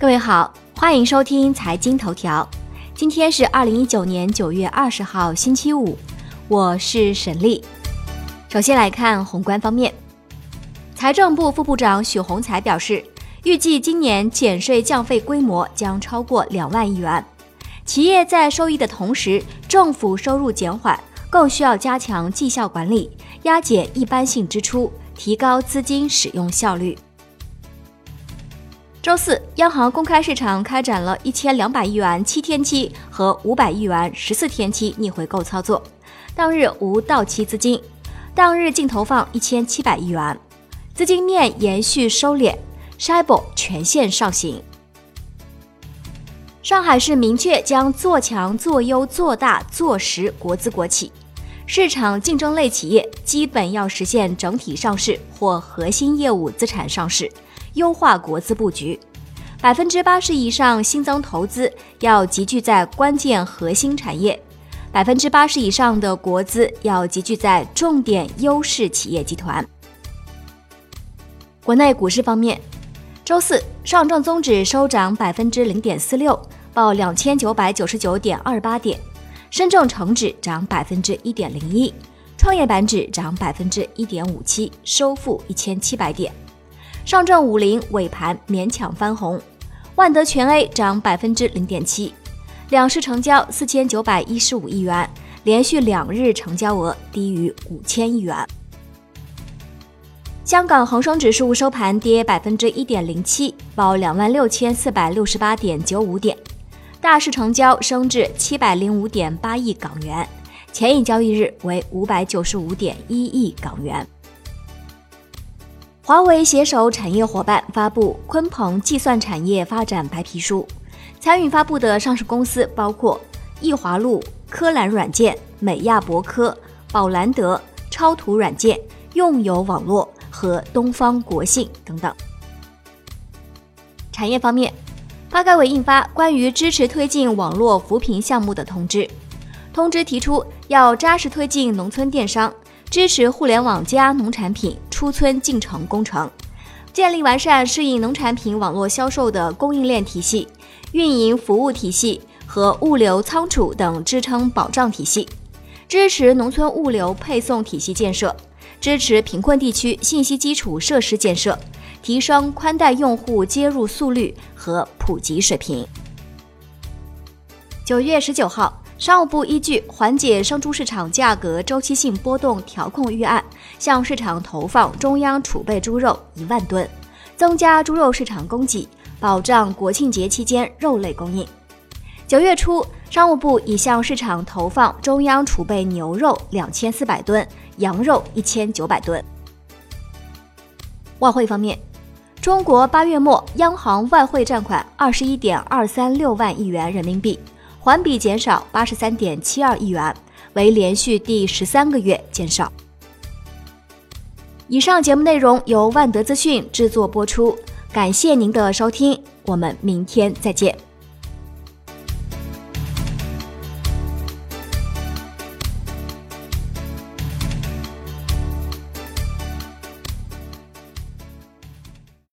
各位好，欢迎收听财经头条。今天是二零一九年九月二十号，星期五，我是沈丽。首先来看宏观方面，财政部副部长许宏才表示，预计今年减税降费规模将超过两万亿元。企业在收益的同时，政府收入减缓，更需要加强绩效管理，压减一般性支出，提高资金使用效率。周四，央行公开市场开展了一千两百亿元七天期和五百亿元十四天期逆回购操作，当日无到期资金，当日净投放一千七百亿元，资金面延续收敛 s h i b o 全线上行。上海市明确将做强、做优、做大、做实国资国企，市场竞争类企业基本要实现整体上市或核心业务资产上市。优化国资布局，百分之八十以上新增投资要集聚在关键核心产业，百分之八十以上的国资要集聚在重点优势企业集团。国内股市方面，周四上证综指收涨百分之零点四六，报两千九百九十九点二八点；深证成指涨百分之一点零一，创业板指涨百分之一点五七，收复一千七百点。上证五零尾盘勉强翻红，万德全 A 涨百分之零点七，两市成交四千九百一十五亿元，连续两日成交额低于五千亿元。香港恒生指数收盘跌百分之一点零七，报两万六千四百六十八点九五点，大市成交升至七百零五点八亿港元，前一交易日为五百九十五点一亿港元。华为携手产业伙伴发布《鲲鹏计算产业发展白皮书》，参与发布的上市公司包括易华路、科蓝软件、美亚博科、宝兰德、超图软件、用友网络和东方国信等等。产业方面，发改委印发关于支持推进网络扶贫项目的通知，通知提出要扎实推进农村电商。支持互联网加农产品出村进城工程，建立完善适应农产品网络销售的供应链体系、运营服务体系和物流仓储等支撑保障体系，支持农村物流配送体系建设，支持贫困地区信息基础设施建设，提升宽带用户接入速率和普及水平。九月十九号。商务部依据缓解生猪市场价格周期性波动调控预案，向市场投放中央储备猪肉一万吨，增加猪肉市场供给，保障国庆节期间肉类供应。九月初，商务部已向市场投放中央储备牛肉两千四百吨、羊肉一千九百吨。外汇方面，中国八月末央行外汇占款二十一点二三六万亿元人民币。环比减少八十三点七二亿元，为连续第十三个月减少。以上节目内容由万德资讯制作播出，感谢您的收听，我们明天再见。